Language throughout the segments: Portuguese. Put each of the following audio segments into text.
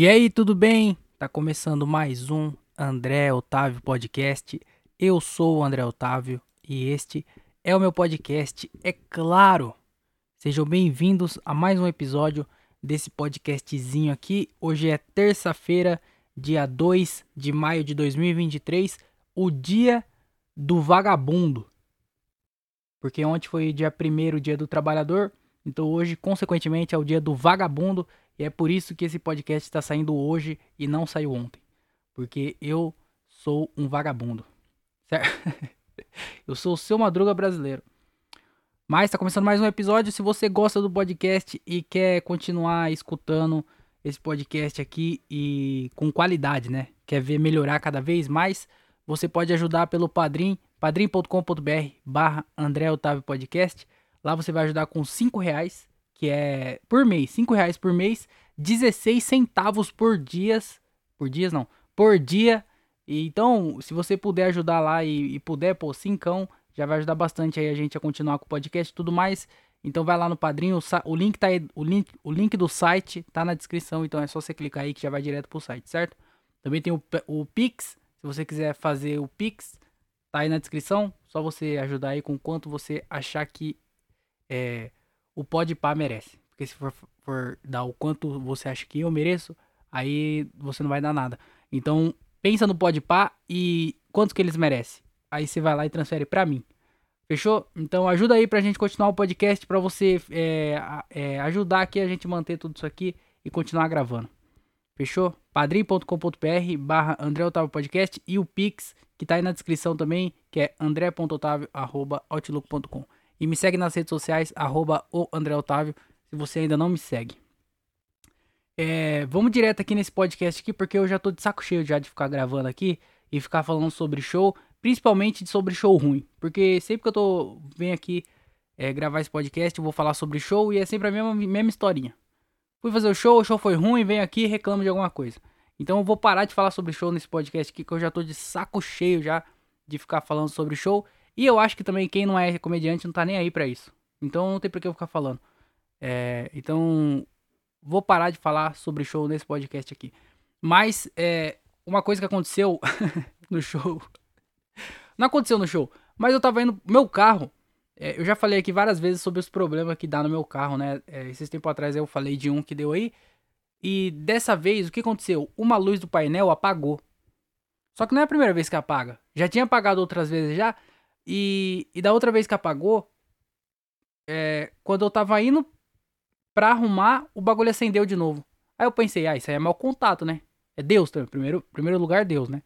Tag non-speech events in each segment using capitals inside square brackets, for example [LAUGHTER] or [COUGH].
E aí, tudo bem? Tá começando mais um André Otávio Podcast. Eu sou o André Otávio e este é o meu podcast, é claro. Sejam bem-vindos a mais um episódio desse podcastzinho aqui. Hoje é terça-feira, dia 2 de maio de 2023, o dia do vagabundo. Porque ontem foi dia 1 dia do trabalhador, então hoje, consequentemente, é o dia do vagabundo. E é por isso que esse podcast está saindo hoje e não saiu ontem. Porque eu sou um vagabundo. Certo? [LAUGHS] eu sou o seu Madruga brasileiro. Mas está começando mais um episódio. Se você gosta do podcast e quer continuar escutando esse podcast aqui e com qualidade, né? Quer ver melhorar cada vez mais, você pode ajudar pelo Padrim, padrim.com.br barra André Otávio Podcast. Lá você vai ajudar com 5 reais que é por mês, 5 reais por mês, 16 centavos por dias, por dias não, por dia. E, então, se você puder ajudar lá e, e puder, pô, cincão, já vai ajudar bastante aí a gente a continuar com o podcast e tudo mais. Então vai lá no padrinho, o, o link tá aí, o link, o link do site tá na descrição, então é só você clicar aí que já vai direto pro site, certo? Também tem o, o Pix, se você quiser fazer o Pix, tá aí na descrição, só você ajudar aí com quanto você achar que é, o Podpah merece. Porque se for, for dar o quanto você acha que eu mereço, aí você não vai dar nada. Então, pensa no Podpah e quanto que eles merecem. Aí você vai lá e transfere para mim. Fechou? Então ajuda aí pra gente continuar o podcast, pra você é, é, ajudar aqui a gente manter tudo isso aqui e continuar gravando. Fechou? padrim.com.br barra André Otávio Podcast e o Pix, que tá aí na descrição também, que é andré.otávio.outlook.com. E me segue nas redes sociais, arroba o André Otávio, se você ainda não me segue. É, vamos direto aqui nesse podcast aqui, porque eu já tô de saco cheio já de ficar gravando aqui e ficar falando sobre show, principalmente sobre show ruim. Porque sempre que eu tô venho aqui é, gravar esse podcast, eu vou falar sobre show e é sempre a mesma, mesma historinha. Fui fazer o show, o show foi ruim, venho aqui e reclamo de alguma coisa. Então eu vou parar de falar sobre show nesse podcast aqui, que eu já tô de saco cheio já de ficar falando sobre show. E eu acho que também quem não é comediante não tá nem aí para isso. Então não tem por que eu ficar falando. É, então vou parar de falar sobre show nesse podcast aqui. Mas é, uma coisa que aconteceu [LAUGHS] no show. Não aconteceu no show, mas eu tava indo. Meu carro. É, eu já falei aqui várias vezes sobre os problemas que dá no meu carro, né? É, esses tempos atrás eu falei de um que deu aí. E dessa vez, o que aconteceu? Uma luz do painel apagou. Só que não é a primeira vez que apaga. Já tinha apagado outras vezes já. E, e da outra vez que apagou, é, quando eu tava indo pra arrumar, o bagulho acendeu de novo. Aí eu pensei, ah, isso aí é mau contato, né? É Deus também. Primeiro, primeiro lugar, Deus, né?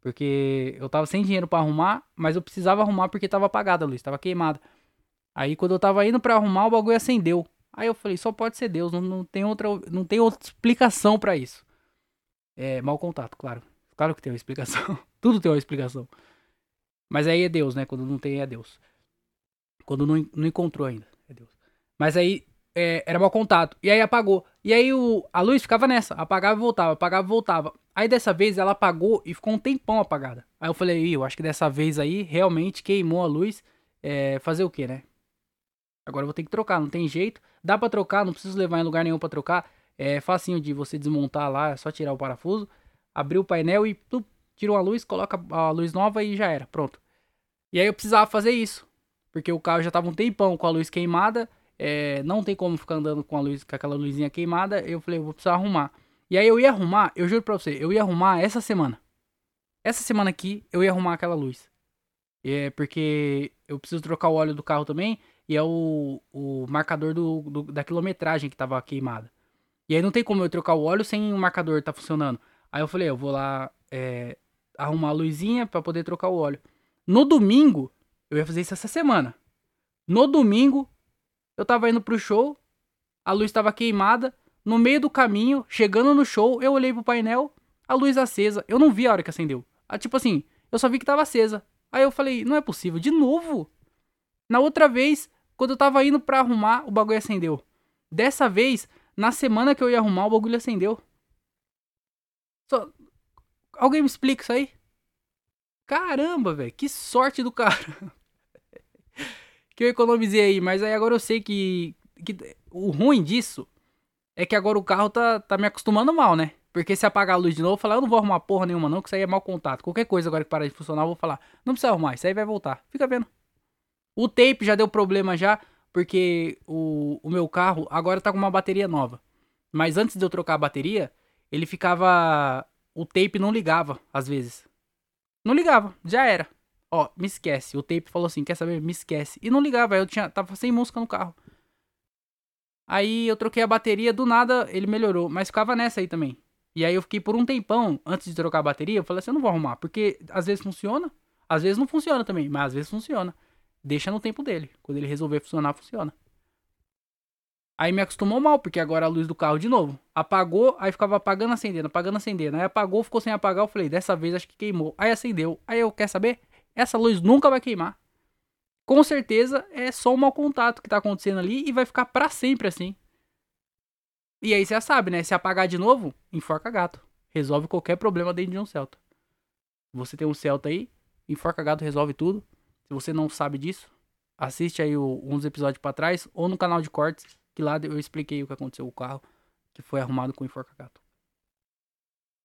Porque eu tava sem dinheiro para arrumar, mas eu precisava arrumar porque tava apagada a luz, tava queimada. Aí quando eu tava indo para arrumar, o bagulho acendeu. Aí eu falei, só pode ser Deus, não, não tem outra não tem outra explicação para isso. É, mau contato, claro. Claro que tem uma explicação. [LAUGHS] Tudo tem uma explicação. Mas aí é Deus, né? Quando não tem, é Deus. Quando não, não encontrou ainda, é Deus. Mas aí é, era mau contato. E aí apagou. E aí o, a luz ficava nessa. Apagava e voltava, apagava e voltava. Aí dessa vez ela apagou e ficou um tempão apagada. Aí eu falei, eu acho que dessa vez aí realmente queimou a luz. É, fazer o que, né? Agora eu vou ter que trocar, não tem jeito. Dá para trocar, não preciso levar em lugar nenhum para trocar. É facinho de você desmontar lá, é só tirar o parafuso, abrir o painel e tira uma luz, coloca a luz nova e já era, pronto. E aí eu precisava fazer isso, porque o carro já tava um tempão com a luz queimada, é, não tem como ficar andando com a luz, com aquela luzinha queimada, eu falei, eu vou precisar arrumar. E aí eu ia arrumar, eu juro pra você, eu ia arrumar essa semana. Essa semana aqui, eu ia arrumar aquela luz. É porque eu preciso trocar o óleo do carro também, e é o, o marcador do, do, da quilometragem que tava queimada. E aí não tem como eu trocar o óleo sem o marcador tá funcionando. Aí eu falei, eu vou lá é, arrumar a luzinha para poder trocar o óleo. No domingo, eu ia fazer isso essa semana. No domingo, eu tava indo pro show, a luz estava queimada. No meio do caminho, chegando no show, eu olhei pro painel, a luz acesa. Eu não vi a hora que acendeu. Ah, tipo assim, eu só vi que tava acesa. Aí eu falei, não é possível, de novo. Na outra vez, quando eu tava indo pra arrumar, o bagulho acendeu. Dessa vez, na semana que eu ia arrumar, o bagulho acendeu. Só, Alguém me explica isso aí? Caramba, velho, que sorte do cara. [LAUGHS] que eu economizei aí, mas aí agora eu sei que, que o ruim disso é que agora o carro tá, tá me acostumando mal, né? Porque se apagar a luz de novo, eu falar, eu não vou arrumar porra nenhuma não, que isso aí é mau contato. Qualquer coisa agora que parar de funcionar, eu vou falar, não precisa arrumar, isso aí vai voltar. Fica vendo. O tape já deu problema já, porque o, o meu carro agora tá com uma bateria nova. Mas antes de eu trocar a bateria, ele ficava... O tape não ligava, às vezes. Não ligava, já era. Ó, me esquece. O tape falou assim, quer saber? Me esquece. E não ligava, eu tinha, tava sem música no carro. Aí eu troquei a bateria, do nada ele melhorou, mas ficava nessa aí também. E aí eu fiquei por um tempão, antes de trocar a bateria, eu falei assim, eu não vou arrumar, porque às vezes funciona, às vezes não funciona também, mas às vezes funciona. Deixa no tempo dele. Quando ele resolver funcionar, funciona. Aí me acostumou mal, porque agora a luz do carro de novo. Apagou, aí ficava apagando, acendendo, apagando, acendendo. Aí apagou, ficou sem apagar, eu falei, dessa vez acho que queimou. Aí acendeu. Aí eu, quer saber? Essa luz nunca vai queimar com certeza é só um mau contato que tá acontecendo ali e vai ficar para sempre assim. E aí você já sabe, né? Se apagar de novo, enforca gato. Resolve qualquer problema dentro de um Celta. Você tem um Celta aí, enforca gato resolve tudo. Se você não sabe disso, assiste aí o, uns episódios para trás ou no canal de cortes, que lá eu expliquei o que aconteceu com o carro que foi arrumado com enforca gato.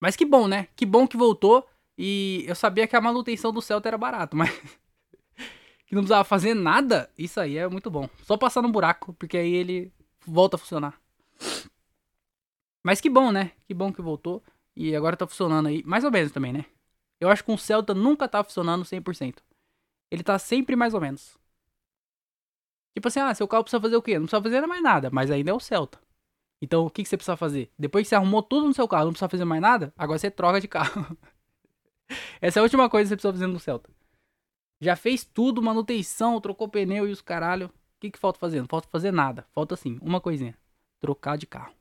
Mas que bom, né? Que bom que voltou. E eu sabia que a manutenção do Celta era barato, mas [LAUGHS] que não precisava fazer nada, isso aí é muito bom. Só passar no buraco, porque aí ele volta a funcionar. Mas que bom, né? Que bom que voltou. E agora tá funcionando aí. Mais ou menos também, né? Eu acho que um Celta nunca tá funcionando 100%. Ele tá sempre mais ou menos. Tipo assim, ah, seu carro precisa fazer o quê? Não precisa fazer mais nada, mas ainda é o Celta. Então, o que, que você precisa fazer? Depois que você arrumou tudo no seu carro, não precisa fazer mais nada, agora você troca de carro. [LAUGHS] Essa é a última coisa que você precisa fazer no Celta. Já fez tudo, manutenção, trocou pneu e os caralho. O que, que falta fazer? Não falta fazer nada. Falta assim, uma coisinha. Trocar de carro.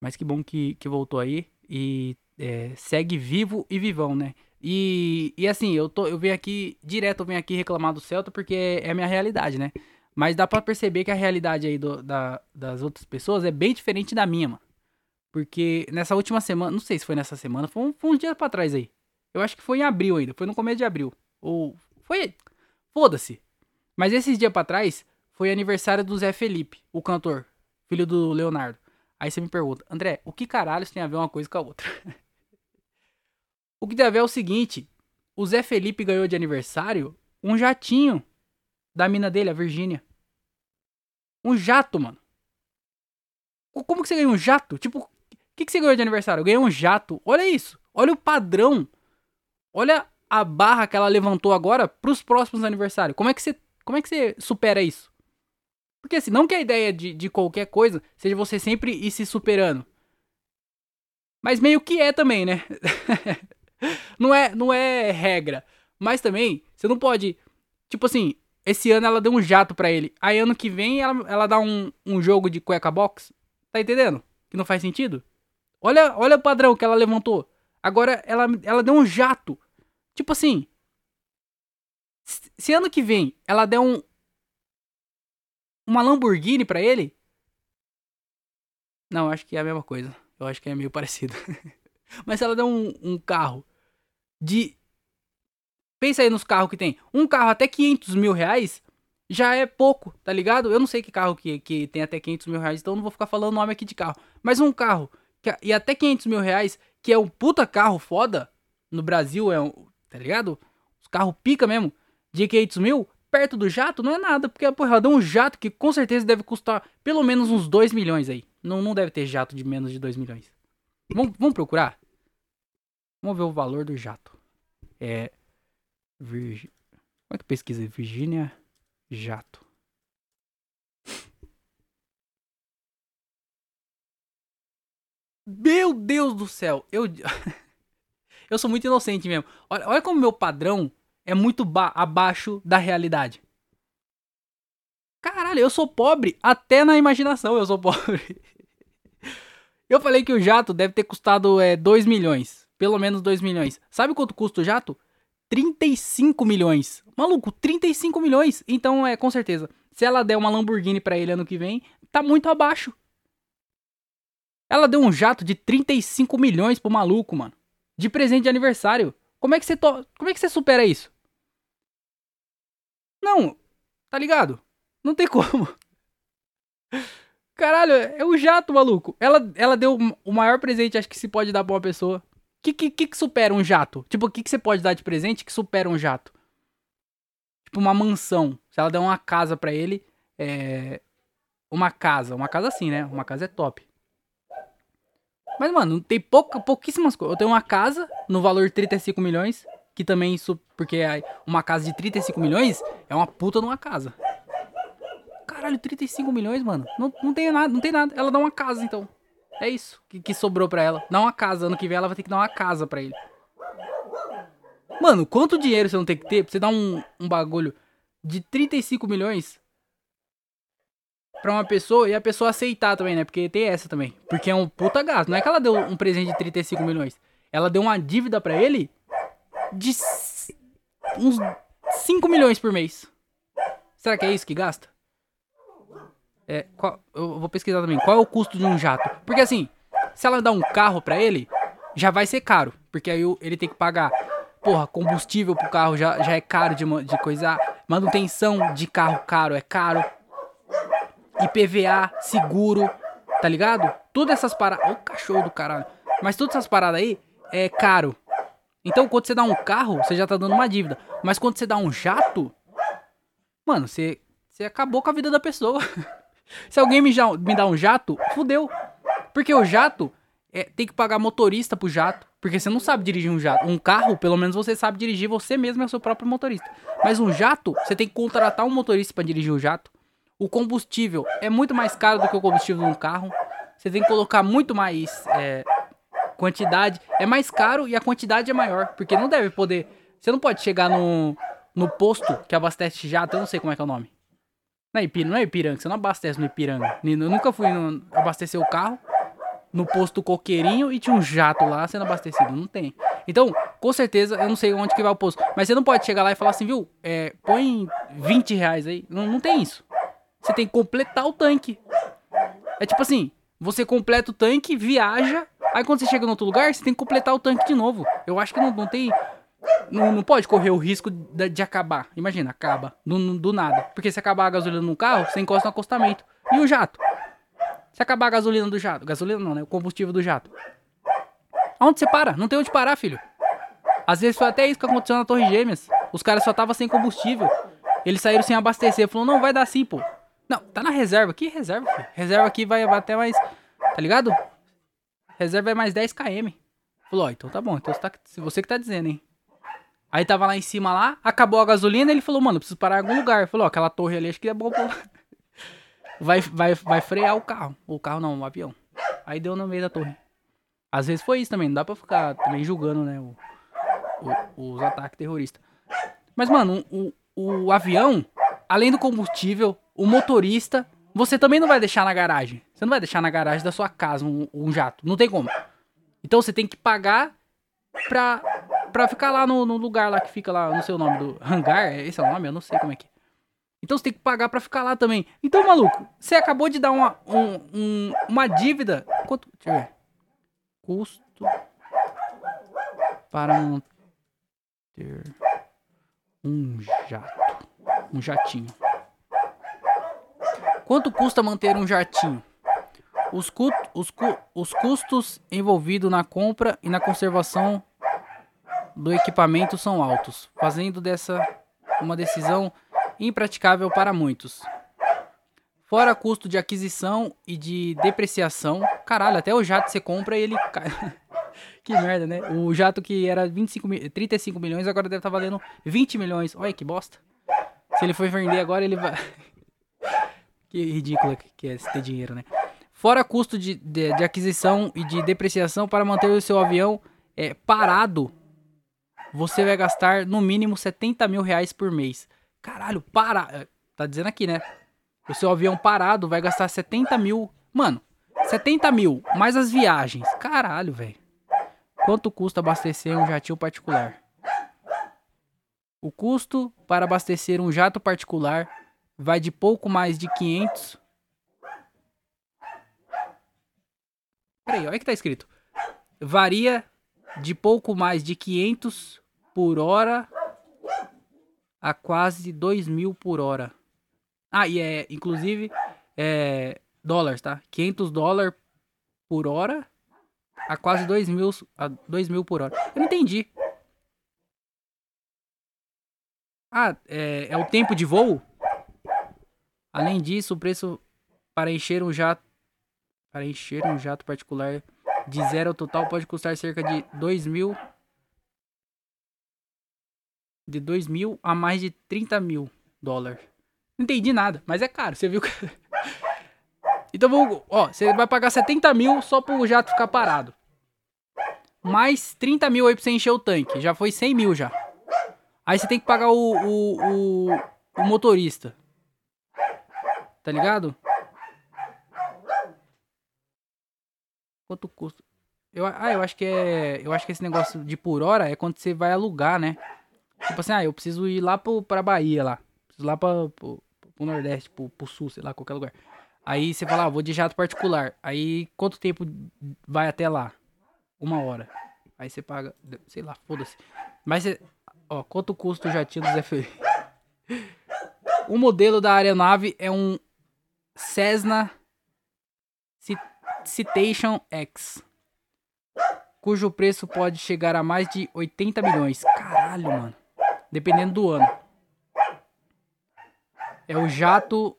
Mas que bom que, que voltou aí. E é, segue vivo e vivão, né? E, e assim, eu, tô, eu venho aqui, direto eu venho aqui reclamar do Celta porque é, a minha realidade, né? Mas dá pra perceber que a realidade aí do, da, das outras pessoas é bem diferente da minha, mano. Porque nessa última semana, não sei se foi nessa semana, foi, um, foi uns dias pra trás aí. Eu acho que foi em abril ainda, foi no começo de abril. Ou foi. Foda-se. Mas esses dias pra trás foi aniversário do Zé Felipe, o cantor, filho do Leonardo. Aí você me pergunta, André, o que caralho tem a ver uma coisa com a outra? [LAUGHS] o que ver é o seguinte: o Zé Felipe ganhou de aniversário um jatinho da mina dele, a Virgínia. Um jato, mano. Como que você ganhou um jato? Tipo, o que, que você ganhou de aniversário? Eu ganhei um jato. Olha isso. Olha o padrão Olha a barra que ela levantou agora pros próximos aniversários. Como é que você, como é que você supera isso? Porque assim, não que a ideia de, de qualquer coisa seja você sempre ir se superando. Mas meio que é também, né? [LAUGHS] [LAUGHS] não, é, não é regra. Mas também, você não pode. Tipo assim, esse ano ela deu um jato para ele. Aí ano que vem ela, ela dá um, um jogo de cueca box. Tá entendendo? Que não faz sentido? Olha, olha o padrão que ela levantou. Agora ela, ela deu um jato. Tipo assim. Se ano que vem ela der um. Uma Lamborghini pra ele. Não, acho que é a mesma coisa. Eu acho que é meio [LAUGHS] parecido. Mas se ela der um, um carro de. Pensa aí nos carros que tem. Um carro até 500 mil reais já é pouco, tá ligado? Eu não sei que carro que, que tem até 500 mil reais, então não vou ficar falando nome aqui de carro. Mas um carro que, e até 500 mil reais que é um puta carro foda, no Brasil é um, tá ligado? Os carros pica mesmo, de 500 mil, perto do jato não é nada, porque porra, dá um jato que com certeza deve custar pelo menos uns 2 milhões aí. Não, não deve ter jato de menos de 2 milhões. Vamos, vamos procurar? Vamos ver o valor do jato. É. Virg... Como é que pesquisa? Virgínia Jato. Meu Deus do céu, eu. [LAUGHS] eu sou muito inocente mesmo. Olha, olha como meu padrão é muito abaixo da realidade. Caralho, eu sou pobre até na imaginação, eu sou [LAUGHS] pobre. eu falei que o jato deve ter custado é, 2 milhões. Pelo menos 2 milhões. Sabe quanto custa o jato? 35 milhões. Maluco, 35 milhões. Então, é, com certeza. Se ela der uma Lamborghini para ele ano que vem, tá muito abaixo. Ela deu um jato de 35 milhões pro maluco, mano. De presente de aniversário. Como é que você to... Como é que você supera isso? Não, tá ligado? Não tem [LAUGHS] como. Caralho, é o jato, maluco. Ela, ela deu o maior presente, acho que se pode dar pra uma pessoa. Que, que, que, supera um jato? Tipo, o que, que você pode dar de presente que supera um jato? Tipo, uma mansão. Se ela der uma casa pra ele, é. Uma casa. Uma casa assim, né? Uma casa é top. Mas, mano, tem pouca, pouquíssimas coisas. Eu tenho uma casa no valor de 35 milhões. Que também isso. Porque uma casa de 35 milhões é uma puta numa casa. Caralho, 35 milhões, mano. Não, não tem nada, não tem nada. Ela dá uma casa, então. É isso que, que sobrou pra ela. Dá uma casa. Ano que vem ela vai ter que dar uma casa pra ele. Mano, quanto dinheiro você não tem que ter pra você dar um, um bagulho de 35 milhões pra uma pessoa e a pessoa aceitar também, né? Porque tem essa também. Porque é um puta gasto. Não é que ela deu um presente de 35 milhões. Ela deu uma dívida pra ele de uns 5 milhões por mês. Será que é isso que gasta? É, qual, eu vou pesquisar também. Qual é o custo de um jato? Porque assim, se ela dá um carro pra ele, já vai ser caro. Porque aí ele tem que pagar, porra, combustível pro carro já, já é caro de, de coisa. Manutenção de carro caro é caro. IPVA, seguro, tá ligado? Todas essas paradas. O cachorro do caralho. Mas todas essas paradas aí é caro. Então, quando você dá um carro, você já tá dando uma dívida. Mas quando você dá um jato, mano, você, você acabou com a vida da pessoa. [LAUGHS] Se alguém me, já, me dá um jato, fudeu. Porque o jato é, tem que pagar motorista pro jato. Porque você não sabe dirigir um jato. Um carro, pelo menos você sabe dirigir, você mesmo é o seu próprio motorista. Mas um jato, você tem que contratar um motorista para dirigir o jato. O combustível é muito mais caro do que o combustível de um carro. Você tem que colocar muito mais é, quantidade. É mais caro e a quantidade é maior. Porque não deve poder. Você não pode chegar no, no posto que abastece jato, eu não sei como é que é o nome. Não é Ipiranga, não é Ipiranga, você não abastece no Ipiranga. Eu nunca fui no, abastecer o carro no posto coqueirinho e tinha um jato lá sendo abastecido. Não tem. Então, com certeza, eu não sei onde que vai o posto. Mas você não pode chegar lá e falar assim, viu? É, põe 20 reais aí. Não, não tem isso. Você tem que completar o tanque. É tipo assim, você completa o tanque, viaja. Aí quando você chega em outro lugar, você tem que completar o tanque de novo. Eu acho que não, não tem não, não pode correr o risco de, de acabar. Imagina, acaba. Do, do, nada. Porque se acabar a gasolina no carro, você encosta no acostamento. E o jato? Se acabar a gasolina do jato. Gasolina não, né? O combustível do jato. Aonde você para? Não tem onde parar, filho. Às vezes foi até isso que aconteceu na Torre Gêmeas. Os caras só estavam sem combustível. Eles saíram sem abastecer. Falou, não, vai dar sim, pô. Não, tá na reserva. Que reserva, filho? Reserva aqui vai até mais. Tá ligado? Reserva é mais 10 km. Falou, ó, então tá bom. Então você, tá, você que tá dizendo, hein? Aí tava lá em cima lá, acabou a gasolina, ele falou, mano, preciso parar em algum lugar. Falou, ó, aquela torre ali acho que é bom [LAUGHS] vai, vai, vai frear o carro. O carro não, o avião. Aí deu no meio da torre. Às vezes foi isso também, não dá pra ficar também julgando, né, o, o, os ataques terroristas. Mas, mano, o, o, o avião, além do combustível, o motorista, você também não vai deixar na garagem. Você não vai deixar na garagem da sua casa um, um jato. Não tem como. Então você tem que pagar pra pra ficar lá no, no, lugar lá que fica lá, não sei o nome do hangar, esse é o nome, eu não sei como é que é. Então você tem que pagar pra ficar lá também. Então, maluco, você acabou de dar uma, um, um, uma dívida. Quanto? Deixa eu ver. Custo para manter um jato. Um jatinho. Quanto custa manter um jatinho? Os, cu os, cu os custos envolvidos na compra e na conservação do equipamento são altos, fazendo dessa uma decisão impraticável para muitos. Fora custo de aquisição e de depreciação. Caralho, até o jato você compra e ele [LAUGHS] cai. que merda, né? O jato que era 25, 35 milhões agora deve estar tá valendo 20 milhões. Olha que bosta. Se ele for vender agora, ele vai. [LAUGHS] que ridículo que é ter dinheiro, né? Fora custo de, de, de aquisição e de depreciação para manter o seu avião é, parado você vai gastar no mínimo 70 mil reais por mês. Caralho, para. É, tá dizendo aqui, né? O seu avião parado vai gastar 70 mil. Mano, 70 mil, mais as viagens. Caralho, velho. Quanto custa abastecer um jatinho particular? O custo para abastecer um jato particular vai de pouco mais de 500. Peraí, olha que tá escrito. Varia de pouco mais de 500 por hora a quase 2 mil por hora. Ah, e é, inclusive, é dólares, tá? 500 dólares por hora a quase 2 mil, a 2 mil por hora. Eu não entendi. Ah, é, é o tempo de voo? Além disso, o preço para encher um jato para encher um jato particular de zero ao total pode custar cerca de 2 mil de 2 mil a mais de 30 mil dólares. Não entendi nada, mas é caro, você viu que... [LAUGHS] Então, vou, ó, você vai pagar 70 mil só pro jato ficar parado. Mais 30 mil aí pra você encher o tanque. Já foi 100 mil já. Aí você tem que pagar o, o, o, o motorista. Tá ligado? Quanto custa? Eu, ah, eu acho que é. Eu acho que esse negócio de por hora é quando você vai alugar, né? Tipo assim, ah, eu preciso ir lá pro, pra Bahia lá. Preciso ir lá pra, pro, pro Nordeste, pro, pro Sul, sei lá, qualquer lugar. Aí você fala, ah, vou de jato particular. Aí quanto tempo vai até lá? Uma hora. Aí você paga, sei lá, foda-se. Mas você, ó, quanto custa o jatinho do Zé [LAUGHS] o modelo da aeronave é um Cessna Citation X, cujo preço pode chegar a mais de 80 milhões. Caralho, mano. Dependendo do ano. É o jato.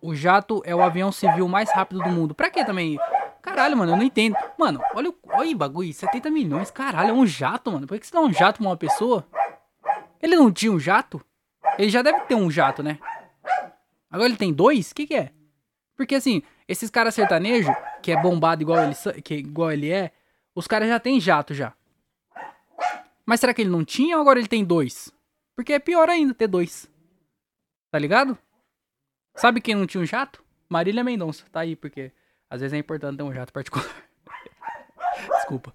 O jato é o avião civil mais rápido do mundo. Pra que também? Caralho, mano, eu não entendo. Mano, olha o. Olha bagulho, 70 milhões. Caralho, é um jato, mano. Por que você dá um jato pra uma pessoa? Ele não tinha um jato? Ele já deve ter um jato, né? Agora ele tem dois? O que, que é? Porque assim, esses caras sertanejo, que é bombado igual ele, que, igual ele é, os caras já tem jato já. Mas será que ele não tinha ou agora ele tem dois? Porque é pior ainda ter dois. Tá ligado? Sabe quem não tinha um jato? Marília Mendonça. Tá aí, porque às vezes é importante ter um jato particular. [LAUGHS] Desculpa.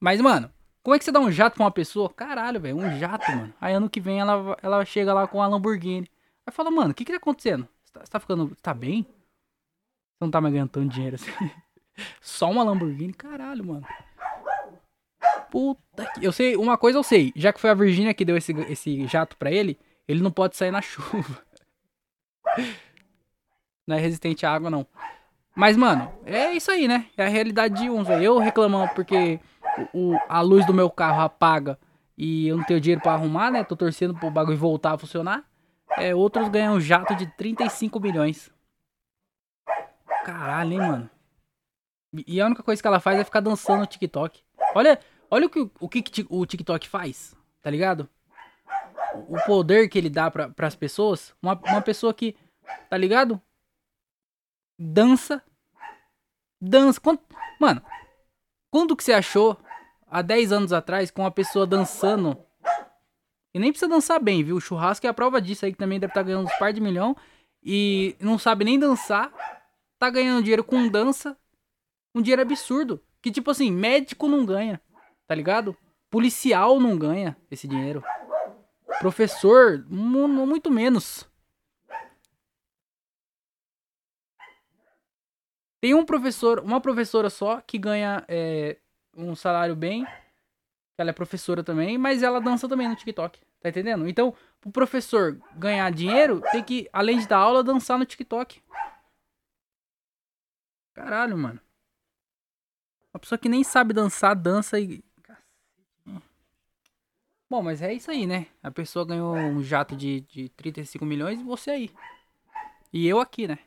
Mas, mano, como é que você dá um jato pra uma pessoa? Caralho, velho, um jato, mano. Aí ano que vem ela, ela chega lá com a Lamborghini. Aí fala, mano, o que que tá acontecendo? Você tá, você tá ficando. Tá bem? Não tá mais ganhando tanto dinheiro assim. [LAUGHS] Só uma Lamborghini, caralho, mano. Puta que. Eu sei, uma coisa eu sei. Já que foi a Virgínia que deu esse, esse jato pra ele, ele não pode sair na chuva. [LAUGHS] Não é resistente à água, não. Mas, mano, é isso aí, né? É a realidade de uns, velho. Eu reclamando porque o, a luz do meu carro apaga e eu não tenho dinheiro para arrumar, né? Tô torcendo pro bagulho voltar a funcionar. É, outros ganham um jato de 35 milhões. Caralho, hein, mano. E a única coisa que ela faz é ficar dançando no TikTok. Olha, olha o que o, que o TikTok faz, tá ligado? O poder que ele dá para as pessoas. Uma, uma pessoa que, tá ligado? Dança. Dança. Mano, quando que você achou há 10 anos atrás com uma pessoa dançando? E nem precisa dançar bem, viu? O churrasco é a prova disso aí que também deve estar tá ganhando uns par de milhão. E não sabe nem dançar tá ganhando dinheiro com dança. Um dinheiro absurdo. Que tipo assim, médico não ganha. Tá ligado? Policial não ganha esse dinheiro. Professor, muito menos. Tem um professor, uma professora só que ganha é, um salário bem. Ela é professora também, mas ela dança também no TikTok. Tá entendendo? Então, o professor ganhar dinheiro, tem que, além de dar aula, dançar no TikTok. Caralho, mano. Uma pessoa que nem sabe dançar, dança e. Bom, mas é isso aí, né? A pessoa ganhou um jato de, de 35 milhões e você aí. E eu aqui, né?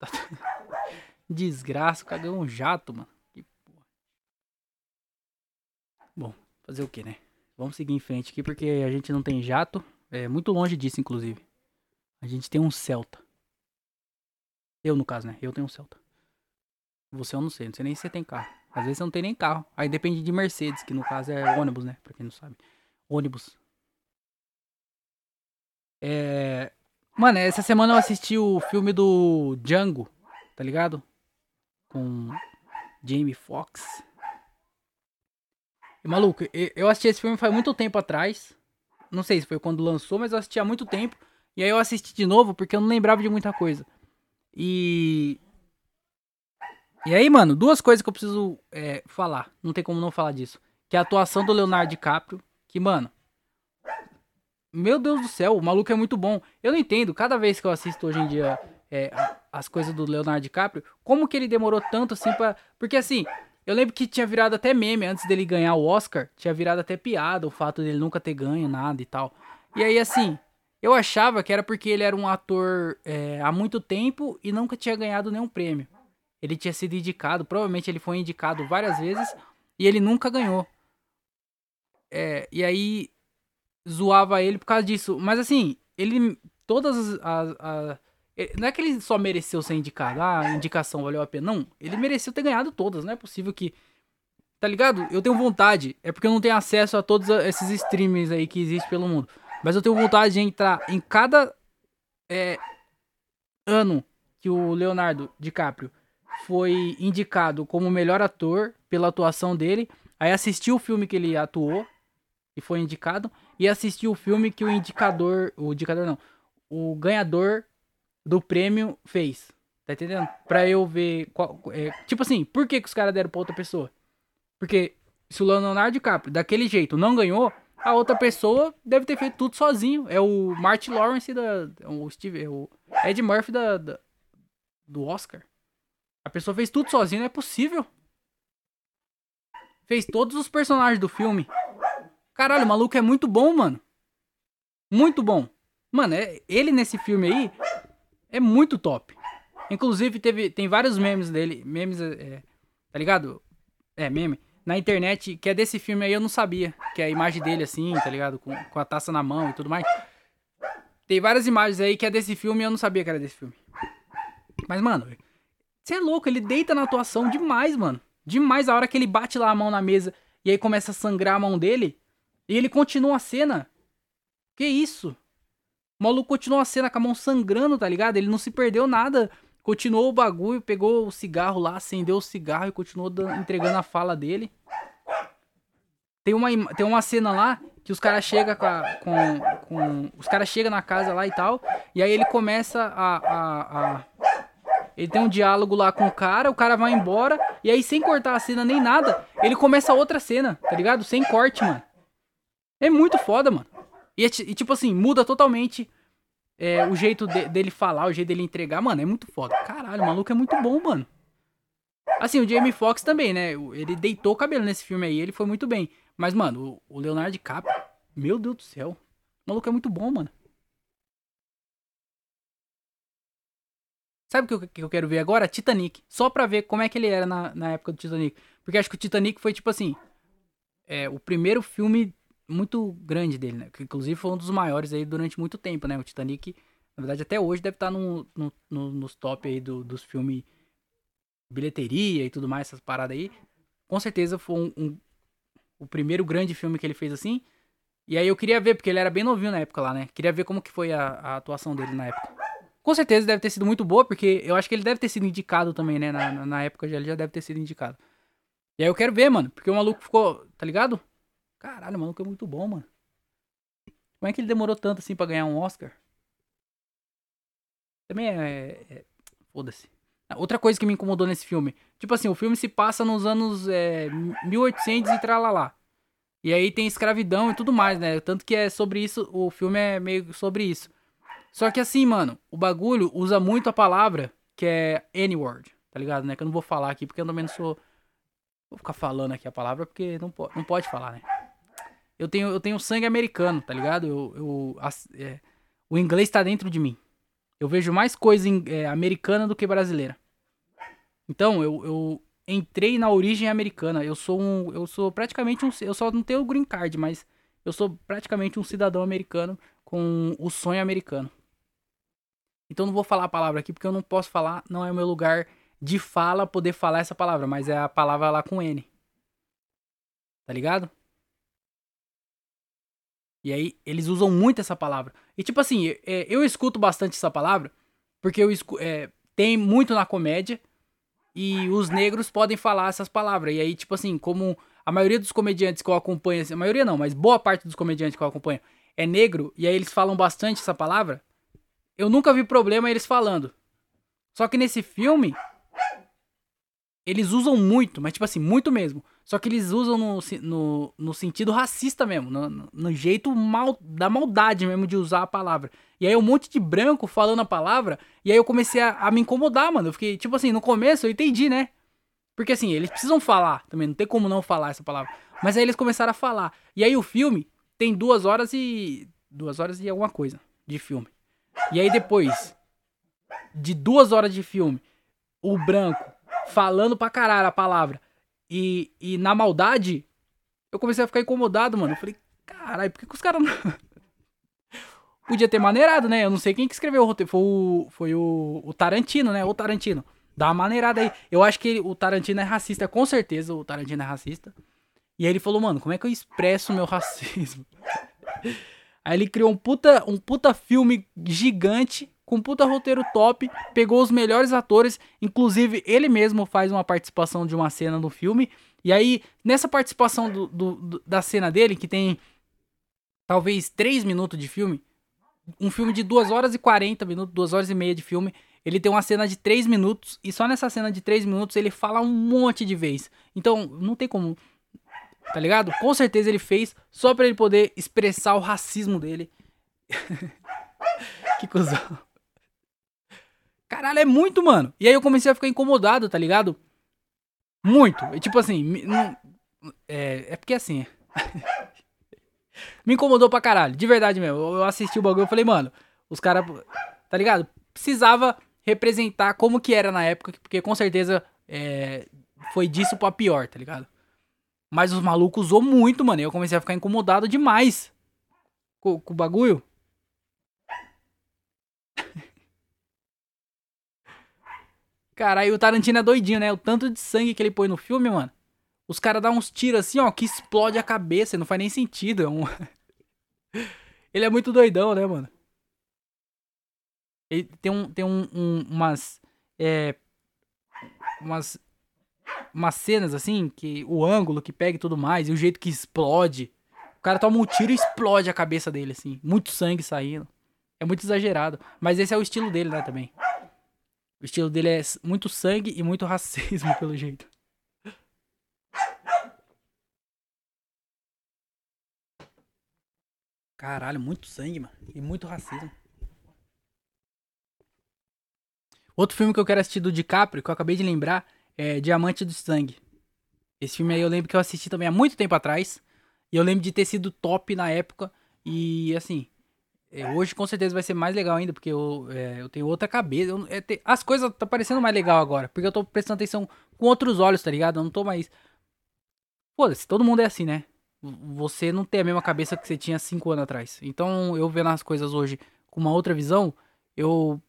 [LAUGHS] Desgraça, o cara ganhou um jato, mano. Que porra. Bom, fazer o que, né? Vamos seguir em frente aqui porque a gente não tem jato. É muito longe disso, inclusive. A gente tem um Celta. Eu, no caso, né? Eu tenho um Celta. Você eu não sei, não sei nem se você tem carro. Às vezes você não tem nem carro. Aí depende de Mercedes, que no caso é ônibus, né? Pra quem não sabe. Ônibus. É. Mano, essa semana eu assisti o filme do Django, tá ligado? Com Jamie Foxx. Maluco, eu assisti esse filme faz muito tempo atrás. Não sei se foi quando lançou, mas eu assisti há muito tempo. E aí eu assisti de novo porque eu não lembrava de muita coisa. E e aí, mano, duas coisas que eu preciso é, falar. Não tem como não falar disso. Que é a atuação do Leonardo DiCaprio. Que, mano. Meu Deus do céu, o maluco é muito bom. Eu não entendo. Cada vez que eu assisto hoje em dia é, as coisas do Leonardo DiCaprio, como que ele demorou tanto assim pra. Porque assim, eu lembro que tinha virado até meme antes dele ganhar o Oscar, tinha virado até piada o fato dele nunca ter ganho nada e tal. E aí, assim, eu achava que era porque ele era um ator é, há muito tempo e nunca tinha ganhado nenhum prêmio. Ele tinha sido indicado, provavelmente ele foi indicado várias vezes e ele nunca ganhou. É, e aí zoava ele por causa disso. Mas assim, ele. Todas as, as, as. Não é que ele só mereceu ser indicado, ah, a indicação valeu a pena. Não, ele mereceu ter ganhado todas. Não é possível que. Tá ligado? Eu tenho vontade. É porque eu não tenho acesso a todos esses streams aí que existem pelo mundo. Mas eu tenho vontade de entrar em cada é, ano que o Leonardo DiCaprio foi indicado como melhor ator pela atuação dele. Aí assistir o filme que ele atuou e foi indicado. E assistir o filme que o indicador. O indicador não. O ganhador do prêmio fez. Tá entendendo? Pra eu ver. Qual, é, tipo assim, por que, que os caras deram pra outra pessoa? Porque se o Leonardo DiCaprio daquele jeito não ganhou, a outra pessoa deve ter feito tudo sozinho. É o Martin Lawrence da. É o Steve. É o Ed Murphy da, da, do Oscar. A pessoa fez tudo sozinho, não é possível. Fez todos os personagens do filme. Caralho, o maluco é muito bom, mano. Muito bom. Mano, é, ele nesse filme aí é muito top. Inclusive, teve, tem vários memes dele. Memes, é, tá ligado? É, meme na internet, que é desse filme aí, eu não sabia. Que é a imagem dele assim, tá ligado? Com, com a taça na mão e tudo mais. Tem várias imagens aí que é desse filme e eu não sabia que era desse filme. Mas, mano, você é louco, ele deita na atuação demais, mano. Demais a hora que ele bate lá a mão na mesa e aí começa a sangrar a mão dele. E ele continua a cena. Que isso? O maluco continua a cena com a mão sangrando, tá ligado? Ele não se perdeu nada Continuou o bagulho, pegou o cigarro lá, acendeu o cigarro e continuou entregando a fala dele. Tem uma, tem uma cena lá que os caras chegam com, com, Os caras chegam na casa lá e tal. E aí ele começa a, a, a. Ele tem um diálogo lá com o cara, o cara vai embora. E aí, sem cortar a cena nem nada, ele começa outra cena, tá ligado? Sem corte, mano. É muito foda, mano. E, e tipo assim, muda totalmente é, o jeito de, dele falar, o jeito dele entregar, mano, é muito foda. Caralho, o maluco é muito bom, mano. Assim, o Jamie Foxx também, né? Ele deitou o cabelo nesse filme aí, ele foi muito bem. Mas, mano, o, Leonardo DiCaprio, meu Deus do céu. O maluco é muito bom, mano. Sabe o que, que eu quero ver agora? Titanic. Só pra ver como é que ele era na, na época do Titanic. Porque acho que o Titanic foi, tipo assim... É, o primeiro filme muito grande dele, né? Que inclusive foi um dos maiores aí durante muito tempo, né? O Titanic, na verdade, até hoje deve estar tá no, no, no, nos top aí do, dos filmes bilheteria e tudo mais, essas paradas aí. Com certeza foi um, um, o primeiro grande filme que ele fez assim. E aí eu queria ver, porque ele era bem novinho na época lá, né? Queria ver como que foi a, a atuação dele na época. Com certeza deve ter sido muito boa, porque eu acho que ele deve ter sido indicado também, né? Na, na, época já, ele já deve ter sido indicado. E aí eu quero ver, mano, porque o maluco ficou, tá ligado? Caralho, o maluco é muito bom, mano. Como é que ele demorou tanto assim para ganhar um Oscar? Também é. é, é Foda-se. Outra coisa que me incomodou nesse filme. Tipo assim, o filme se passa nos anos é, 1800 e tralalá. E aí tem escravidão e tudo mais, né? Tanto que é sobre isso, o filme é meio sobre isso. Só que assim, mano, o bagulho usa muito a palavra que é N-word, tá ligado, né? Que eu não vou falar aqui porque eu também não sou. Vou ficar falando aqui a palavra porque não, po não pode falar, né? eu tenho, eu tenho sangue americano, tá ligado? Eu, eu é, o inglês tá dentro de mim. Eu vejo mais coisa em, é, americana do que brasileira. Então, eu, eu entrei na origem americana. Eu sou um. Eu sou praticamente um. Eu só não tenho o green card, mas eu sou praticamente um cidadão americano com o sonho americano. Então não vou falar a palavra aqui porque eu não posso falar, não é o meu lugar de fala poder falar essa palavra, mas é a palavra lá com N. Tá ligado? E aí eles usam muito essa palavra. E tipo assim, é, eu escuto bastante essa palavra, porque eu é, tem muito na comédia e os negros podem falar essas palavras. E aí, tipo assim, como a maioria dos comediantes que eu acompanho, assim, a maioria não, mas boa parte dos comediantes que eu acompanho é negro, e aí eles falam bastante essa palavra, eu nunca vi problema eles falando. Só que nesse filme, eles usam muito, mas tipo assim, muito mesmo. Só que eles usam no, no, no sentido racista mesmo, no, no, jeito mal, da maldade mesmo de usar a palavra. E aí um monte de branco falando a palavra, e aí eu comecei a, a me incomodar, mano. Eu fiquei, tipo assim, no começo eu entendi, né? Porque assim, eles precisam falar também, não tem como não falar essa palavra. Mas aí eles começaram a falar. E aí o filme tem duas horas e. duas horas e alguma coisa de filme. E aí depois de duas horas de filme, o branco falando pra caralho a palavra e, e na maldade, eu comecei a ficar incomodado, mano. Eu falei, caralho, por que, que os caras não. [LAUGHS] Podia ter maneirado, né? Eu não sei quem que escreveu o roteiro. Foi o, foi o, o Tarantino, né? O Tarantino. Dá uma maneirada aí. Eu acho que ele, o Tarantino é racista, com certeza o Tarantino é racista. E aí ele falou, mano, como é que eu expresso meu racismo? [LAUGHS] aí ele criou um puta, um puta filme gigante, com puta roteiro top, pegou os melhores atores, inclusive ele mesmo faz uma participação de uma cena no filme. E aí, nessa participação do, do, do, da cena dele, que tem talvez 3 minutos de filme, um filme de 2 horas e 40 minutos, 2 horas e meia de filme, ele tem uma cena de 3 minutos, e só nessa cena de 3 minutos ele fala um monte de vez. Então, não tem como. Tá ligado? Com certeza ele fez só para ele poder expressar o racismo dele. [LAUGHS] que cuzão. Caralho, é muito, mano. E aí eu comecei a ficar incomodado, tá ligado? Muito. E, tipo assim, não, é, é porque assim. [LAUGHS] me incomodou pra caralho. De verdade mesmo. Eu assisti o bagulho e falei, mano, os caras. Tá ligado? Precisava representar como que era na época, porque com certeza é, foi disso pra pior, tá ligado? Mas os malucos usou muito, mano. E eu comecei a ficar incomodado demais com, com o bagulho. [LAUGHS] Caralho, o Tarantino é doidinho, né? O tanto de sangue que ele põe no filme, mano. Os caras dão uns tiros assim, ó, que explode a cabeça. Não faz nem sentido. É um... [LAUGHS] ele é muito doidão, né, mano? Ele tem, um, tem um, um, umas. É, umas. Umas cenas assim, que o ângulo que pega e tudo mais, e o jeito que explode. O cara toma um tiro e explode a cabeça dele, assim. Muito sangue saindo. É muito exagerado. Mas esse é o estilo dele, né, também. O estilo dele é muito sangue e muito [LAUGHS] racismo, pelo jeito. Caralho, muito sangue, mano. E muito racismo. Outro filme que eu quero assistir do DiCaprio, que eu acabei de lembrar, é Diamante do Sangue. Esse filme aí eu lembro que eu assisti também há muito tempo atrás. E eu lembro de ter sido top na época. E assim, é, hoje com certeza vai ser mais legal ainda, porque eu, é, eu tenho outra cabeça. Eu, é, as coisas tá parecendo mais legal agora, porque eu tô prestando atenção com outros olhos, tá ligado? Eu não tô mais. Foda-se, todo mundo é assim, né? Você não tem a mesma cabeça que você tinha cinco anos atrás. Então, eu vendo as coisas hoje com uma outra visão, eu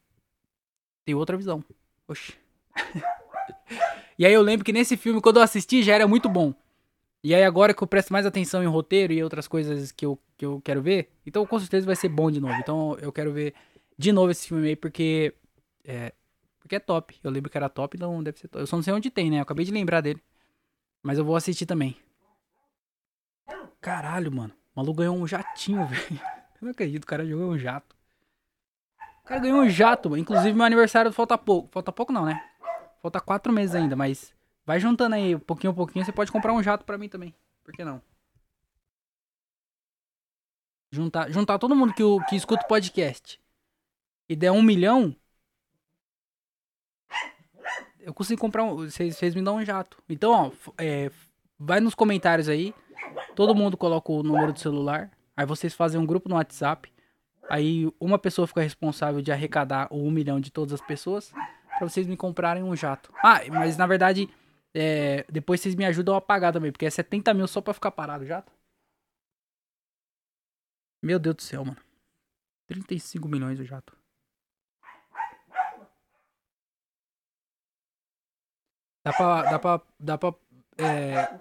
tenho outra visão. Oxi. [LAUGHS] e aí eu lembro que nesse filme, quando eu assisti, já era muito bom. E aí agora que eu presto mais atenção em roteiro e outras coisas que eu, que eu quero ver, então com certeza vai ser bom de novo. Então eu quero ver de novo esse filme aí porque é, porque é top. Eu lembro que era top, então deve ser top. Eu só não sei onde tem, né? Eu acabei de lembrar dele. Mas eu vou assistir também. Caralho, mano. O maluco ganhou um jatinho, [LAUGHS] velho. Eu não acredito, o cara jogou um jato. O cara ganhou um jato, mano. Inclusive meu aniversário falta pouco. Falta pouco não, né? Falta quatro meses ainda, mas Vai juntando aí, um pouquinho a pouquinho, você pode comprar um jato pra mim também. Por que não? Juntar, juntar todo mundo que, que escuta o podcast e der um milhão, eu consigo comprar um. Vocês, vocês me dão um jato. Então, ó, é, vai nos comentários aí. Todo mundo coloca o número do celular. Aí vocês fazem um grupo no WhatsApp. Aí uma pessoa fica responsável de arrecadar o um milhão de todas as pessoas. Pra vocês me comprarem um jato. Ah, mas na verdade é, depois vocês me ajudam a pagar também, porque é 70 mil só pra ficar parado já. Meu Deus do céu, mano. 35 milhões o jato. Dá pra. Dá pra. Dá pra. É,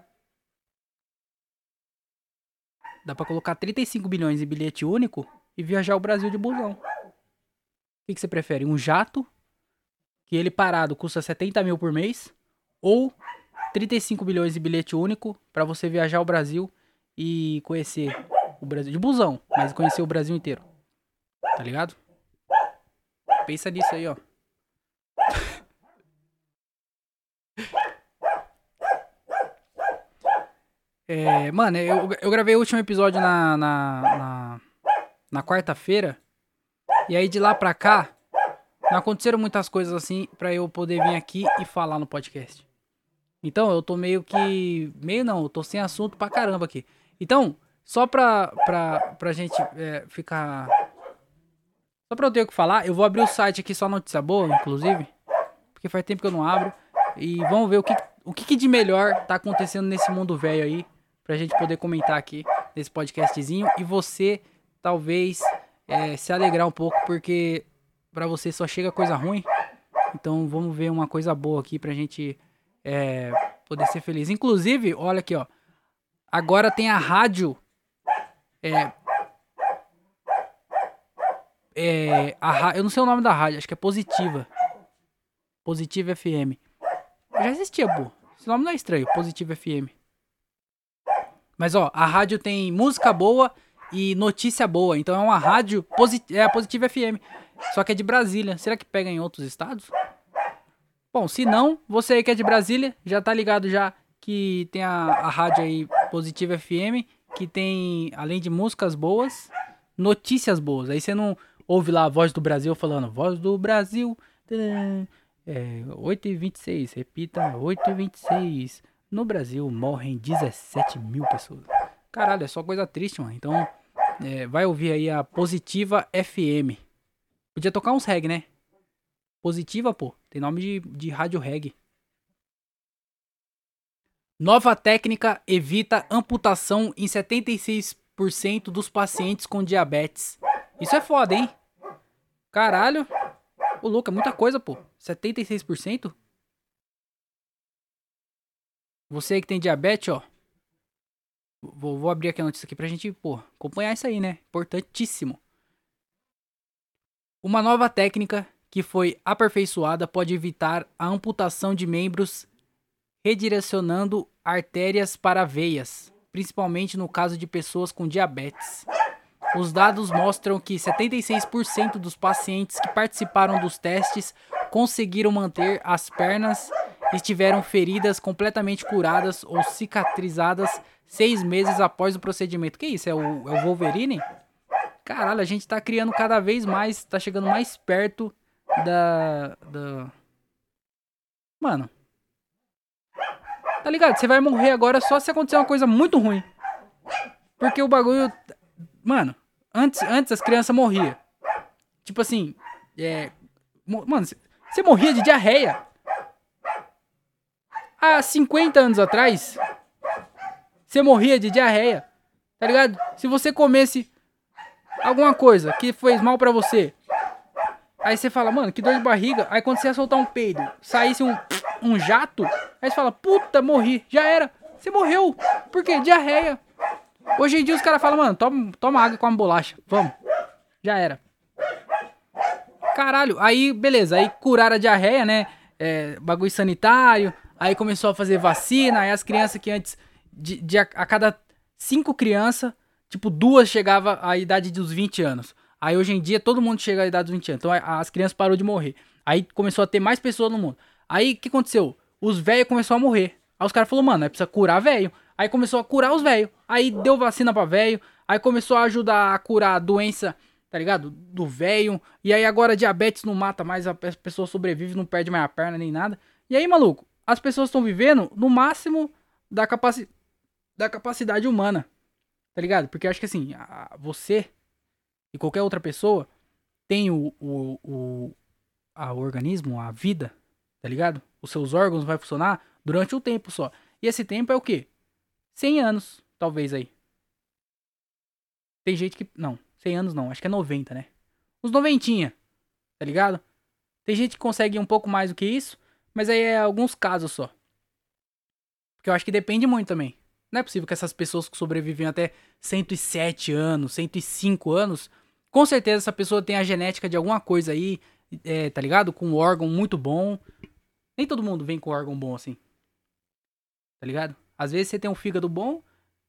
dá pra colocar 35 milhões em bilhete único e viajar o Brasil de busão. O que, que você prefere? Um jato que ele parado custa 70 mil por mês? Ou 35 bilhões de bilhete único para você viajar ao Brasil e conhecer o Brasil. De busão, mas conhecer o Brasil inteiro. Tá ligado? Pensa nisso aí, ó. [LAUGHS] É, mano, eu, eu gravei o último episódio na, na, na, na quarta-feira. E aí de lá pra cá, não aconteceram muitas coisas assim pra eu poder vir aqui e falar no podcast. Então eu tô meio que. Meio não, eu tô sem assunto pra caramba aqui. Então, só pra, pra, pra gente é, ficar. Só pra eu ter o que falar, eu vou abrir o site aqui só notícia boa, inclusive. Porque faz tempo que eu não abro. E vamos ver o que, o que de melhor tá acontecendo nesse mundo velho aí pra gente poder comentar aqui nesse podcastzinho e você talvez é, se alegrar um pouco porque para você só chega coisa ruim. Então vamos ver uma coisa boa aqui pra gente é, poder ser feliz. Inclusive, olha aqui, ó. Agora tem a rádio. É, é, a, eu não sei o nome da rádio, acho que é Positiva. Positiva FM. Já existia, pô. Esse nome não é estranho, Positiva FM. Mas ó, a rádio tem música boa e notícia boa. Então é uma rádio é a Positiva FM. Só que é de Brasília. Será que pega em outros estados? Bom, se não, você aí que é de Brasília, já tá ligado já que tem a, a rádio aí Positiva FM, que tem, além de músicas boas, notícias boas. Aí você não ouve lá a voz do Brasil falando, voz do Brasil, é, 8h26, repita, 8h26. No Brasil morrem 17 mil pessoas. Caralho, é só coisa triste, mano. Então, é, vai ouvir aí a Positiva FM. Podia tocar uns reggae, né? Positiva, pô. Tem nome de, de rádio reggae. Nova técnica evita amputação em 76% dos pacientes com diabetes. Isso é foda, hein? Caralho. Ô, louco, é muita coisa, pô. 76%? Você que tem diabetes, ó. Vou, vou abrir aqui a notícia aqui pra gente, pô, acompanhar isso aí, né? Importantíssimo. Uma nova técnica que foi aperfeiçoada pode evitar a amputação de membros redirecionando artérias para veias, principalmente no caso de pessoas com diabetes. Os dados mostram que 76% dos pacientes que participaram dos testes conseguiram manter as pernas e tiveram feridas completamente curadas ou cicatrizadas seis meses após o procedimento. Que isso? É o, é o Wolverine? Caralho, a gente tá criando cada vez mais, tá chegando mais perto da. da... Mano. Tá ligado? Você vai morrer agora só se acontecer uma coisa muito ruim. Porque o bagulho. Mano, antes, antes as crianças morriam. Tipo assim. É. Mano, você morria de diarreia. Há 50 anos atrás, você morria de diarreia. Tá ligado? Se você comesse alguma coisa que fez mal para você, aí você fala, mano, que dor de barriga. Aí quando você ia soltar um peido, saísse um, um jato, aí você fala, puta, morri, já era. Você morreu. Por quê? Diarreia. Hoje em dia os caras falam, mano, toma, toma água com uma bolacha. Vamos. Já era. Caralho, aí beleza, aí curaram a diarreia, né? É, bagulho sanitário, aí começou a fazer vacina, aí as crianças que antes, de, de a, a, cada cinco crianças, tipo, duas chegava à idade dos 20 anos. Aí hoje em dia todo mundo chega à idade dos 20 anos, então as crianças parou de morrer. Aí começou a ter mais pessoas no mundo. Aí o que aconteceu? Os velhos começaram a morrer. Aí os caras falaram, mano, é precisa curar velho. Aí começou a curar os velhos. Aí deu vacina pra velho. Aí começou a ajudar a curar a doença tá ligado? Do velho. E aí agora diabetes não mata mais, a pessoa sobrevive, não perde mais a perna nem nada. E aí, maluco, as pessoas estão vivendo no máximo da, capaci da capacidade humana. Tá ligado? Porque eu acho que assim, a, você e qualquer outra pessoa tem o, o, o a, organismo, a vida, tá ligado? Os seus órgãos vai funcionar durante um tempo só. E esse tempo é o quê? 100 anos, talvez aí. Tem gente que. Não, 100 anos não, acho que é 90, né? Uns noventinha, tá ligado? Tem gente que consegue um pouco mais do que isso, mas aí é alguns casos só. Porque eu acho que depende muito também. Não é possível que essas pessoas que sobrevivem até 107 anos, 105 anos, com certeza essa pessoa tem a genética de alguma coisa aí, é, tá ligado? Com um órgão muito bom. Nem todo mundo vem com órgão bom assim. Tá ligado? Às vezes você tem um fígado bom,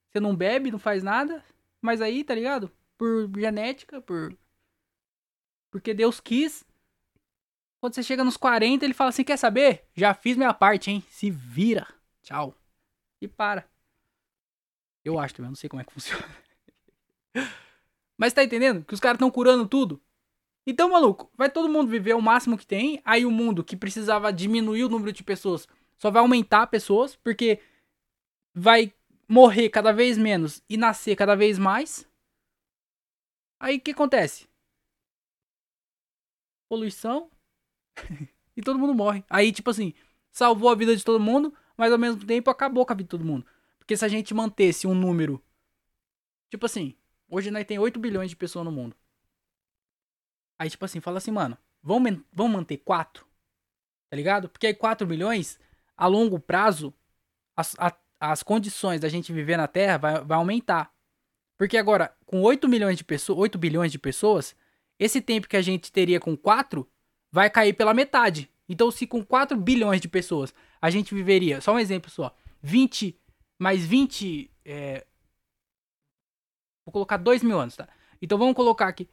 você não bebe, não faz nada, mas aí, tá ligado? por genética, por porque Deus quis. Quando você chega nos 40, ele fala assim: "Quer saber? Já fiz minha parte, hein? Se vira. Tchau." E para. Eu acho também, eu não sei como é que funciona. Mas tá entendendo? Que os caras estão curando tudo. Então, maluco, vai todo mundo viver o máximo que tem. Aí o mundo que precisava diminuir o número de pessoas só vai aumentar pessoas, porque vai morrer cada vez menos e nascer cada vez mais. Aí o que acontece? Poluição. [LAUGHS] e todo mundo morre. Aí, tipo assim, salvou a vida de todo mundo, mas ao mesmo tempo acabou com a vida de todo mundo. Porque se a gente mantesse um número. Tipo assim, hoje nós tem 8 bilhões de pessoas no mundo. Aí, tipo assim, fala assim, mano, vamos, vamos manter 4? Tá ligado? Porque aí 4 bilhões, a longo prazo, as, a, as condições da gente viver na Terra vai, vai aumentar. Porque agora, com 8 milhões de pessoas, 8 bilhões de pessoas, esse tempo que a gente teria com 4 vai cair pela metade. Então, se com 4 bilhões de pessoas a gente viveria, só um exemplo só, 20, mais 20, é, vou colocar 2 mil anos, tá? Então vamos colocar aqui,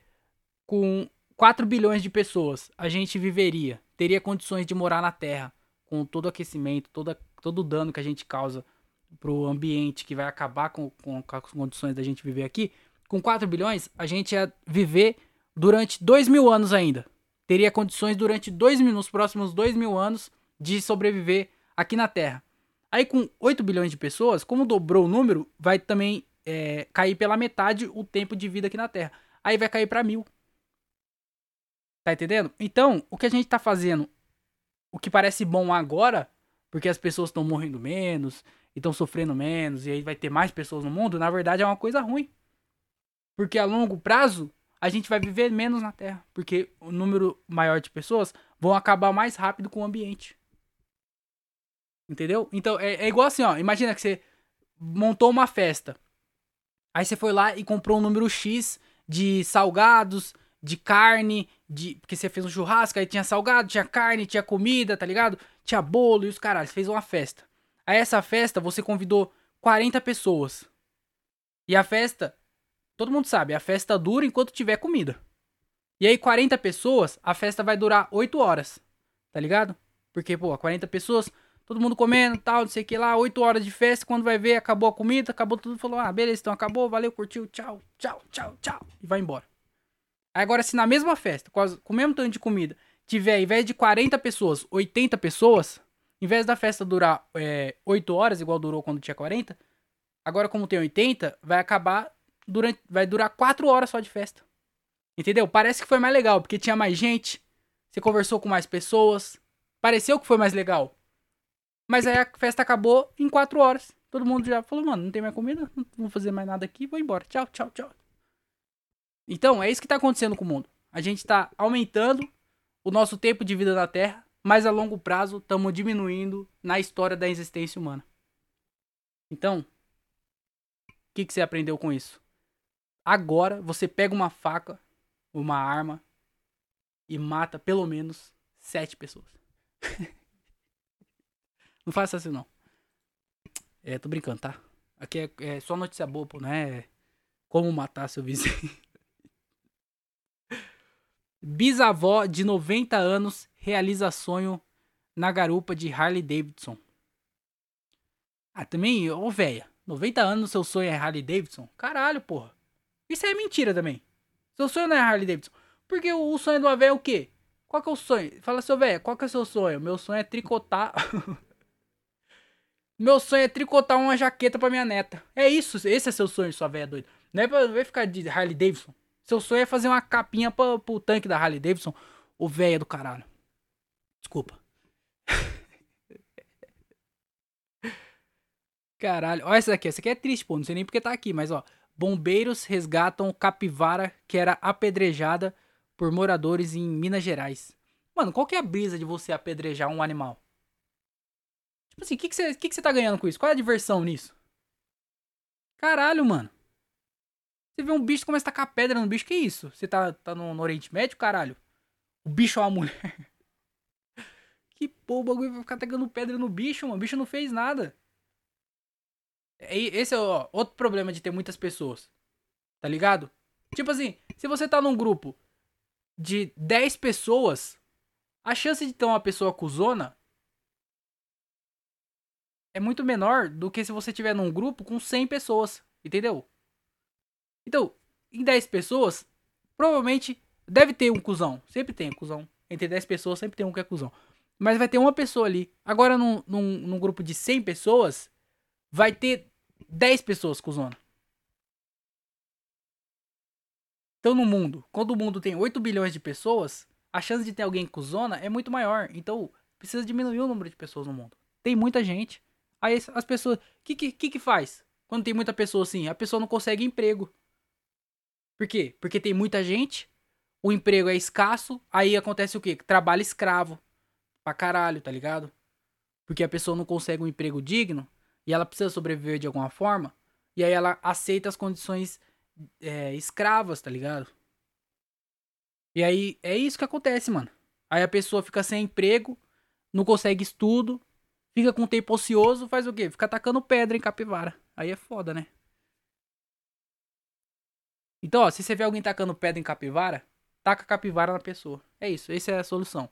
com 4 bilhões de pessoas, a gente viveria, teria condições de morar na Terra, com todo o aquecimento, toda, todo o dano que a gente causa pro ambiente, que vai acabar com, com, com as condições da gente viver aqui, com 4 bilhões, a gente ia viver durante 2 mil anos ainda. Teria condições durante 2 mil, nos próximos 2 mil anos de sobreviver aqui na Terra. Aí com 8 bilhões de pessoas, como dobrou o número, vai também é, cair pela metade o tempo de vida aqui na Terra. Aí vai cair para mil. Tá entendendo? Então, o que a gente tá fazendo, o que parece bom agora, porque as pessoas estão morrendo menos, estão sofrendo menos, e aí vai ter mais pessoas no mundo, na verdade é uma coisa ruim. Porque a longo prazo, a gente vai viver menos na Terra. Porque o número maior de pessoas vão acabar mais rápido com o ambiente. Entendeu? Então, é, é igual assim, ó. Imagina que você montou uma festa. Aí você foi lá e comprou um número X de salgados, de carne, de. Porque você fez um churrasco, aí tinha salgado, tinha carne, tinha comida, tá ligado? Tinha bolo e os caralhos. Fez uma festa. A essa festa você convidou 40 pessoas. E a festa, todo mundo sabe, a festa dura enquanto tiver comida. E aí 40 pessoas, a festa vai durar 8 horas. Tá ligado? Porque, pô, 40 pessoas, todo mundo comendo, tal, não sei o que lá, 8 horas de festa, quando vai ver, acabou a comida, acabou tudo, falou: "Ah, beleza, então acabou, valeu, curtiu, tchau, tchau, tchau, tchau" e vai embora. Agora se na mesma festa, com, o mesmo tanto de comida, tiver, ao invés de 40 pessoas, 80 pessoas, em vez da festa durar é, 8 horas, igual durou quando tinha 40, agora como tem 80, vai acabar durante. Vai durar 4 horas só de festa. Entendeu? Parece que foi mais legal, porque tinha mais gente, você conversou com mais pessoas. Pareceu que foi mais legal. Mas aí a festa acabou em 4 horas. Todo mundo já falou, mano, não tem mais comida, não vou fazer mais nada aqui, vou embora. Tchau, tchau, tchau. Então, é isso que tá acontecendo com o mundo. A gente tá aumentando o nosso tempo de vida na Terra mas a longo prazo estamos diminuindo na história da existência humana. Então, o que, que você aprendeu com isso? Agora você pega uma faca, uma arma e mata pelo menos sete pessoas. [LAUGHS] não faça assim não. É, tô brincando, tá? Aqui é, é só notícia boa, pô, é como matar seu vizinho. [LAUGHS] Bisavó de 90 anos realiza sonho na garupa de Harley Davidson. Ah, também, ô véia, 90 anos seu sonho é Harley Davidson? Caralho, porra. Isso é mentira também. Seu sonho não é Harley Davidson. Porque o, sonho do véia é o quê? Qual que é o sonho? Fala, seu velho, qual que é o seu sonho? Meu sonho é tricotar. [LAUGHS] Meu sonho é tricotar uma jaqueta pra minha neta. É isso, esse é seu sonho, sua velha doida. Não é pra, não é ficar de Harley Davidson. Seu sonho é fazer uma capinha pra, pro tanque da Harley Davidson. O velho do caralho. Desculpa. [LAUGHS] Caralho, olha essa aqui. Essa aqui é triste, pô. Não sei nem porque tá aqui, mas ó. Bombeiros resgatam capivara que era apedrejada por moradores em Minas Gerais. Mano, qual que é a brisa de você apedrejar um animal? Tipo assim, o que, que, você, que, que tá ganhando com isso? Qual é a diversão nisso? Caralho, mano. Você vê um bicho começa a tacar pedra no bicho, que isso? Você tá, tá no, no Oriente Médio, caralho? O bicho é uma mulher. [LAUGHS] Que pô, o bagulho vai ficar tacando pedra no bicho, mano. O bicho não fez nada. Esse é ó, outro problema de ter muitas pessoas. Tá ligado? Tipo assim, se você tá num grupo de 10 pessoas, a chance de ter uma pessoa cuzona é muito menor do que se você tiver num grupo com 100 pessoas, entendeu? Então, em 10 pessoas, provavelmente deve ter um cuzão. Sempre tem um cuzão. Entre 10 pessoas sempre tem um que é cuzão. Mas vai ter uma pessoa ali. Agora, num, num, num grupo de 100 pessoas, vai ter 10 pessoas cuzona. Então, no mundo, quando o mundo tem 8 bilhões de pessoas, a chance de ter alguém cuzona é muito maior. Então, precisa diminuir o número de pessoas no mundo. Tem muita gente. Aí as pessoas. O que, que, que faz? Quando tem muita pessoa assim, a pessoa não consegue emprego. Por quê? Porque tem muita gente, o emprego é escasso, aí acontece o quê? Trabalho escravo. Pra caralho, tá ligado? Porque a pessoa não consegue um emprego digno e ela precisa sobreviver de alguma forma. E aí ela aceita as condições é, escravas, tá ligado? E aí é isso que acontece, mano. Aí a pessoa fica sem emprego, não consegue estudo, fica com tempo ocioso, faz o quê? Fica atacando pedra em capivara. Aí é foda, né? Então, ó, se você vê alguém tacando pedra em capivara, taca capivara na pessoa. É isso, essa é a solução.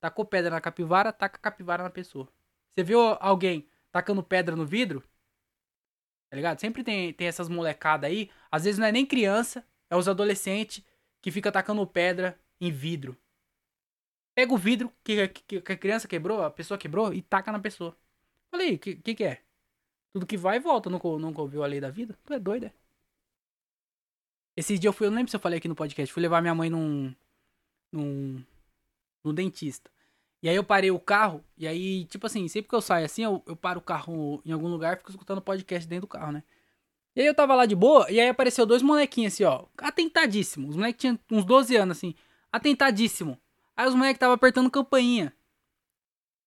Tacou pedra na capivara, taca capivara na pessoa. Você viu alguém tacando pedra no vidro? Tá ligado? Sempre tem, tem essas molecadas aí. Às vezes não é nem criança, é os adolescentes que fica tacando pedra em vidro. Pega o vidro que, que, que, a criança quebrou, a pessoa quebrou, e taca na pessoa. Falei, o que, que, que é? Tudo que vai e volta, nunca, nunca ouviu a lei da vida? Tu é doido, é? Esses dias eu fui, eu não lembro se eu falei aqui no podcast, fui levar minha mãe num. num. num dentista. E aí eu parei o carro, e aí, tipo assim, sempre que eu saio assim, eu, eu paro o carro em algum lugar e fico escutando podcast dentro do carro, né? E aí eu tava lá de boa, e aí apareceu dois molequinhos assim, ó, atentadíssimo. Os moleques tinham uns 12 anos, assim, atentadíssimo. Aí os moleques tava apertando campainha.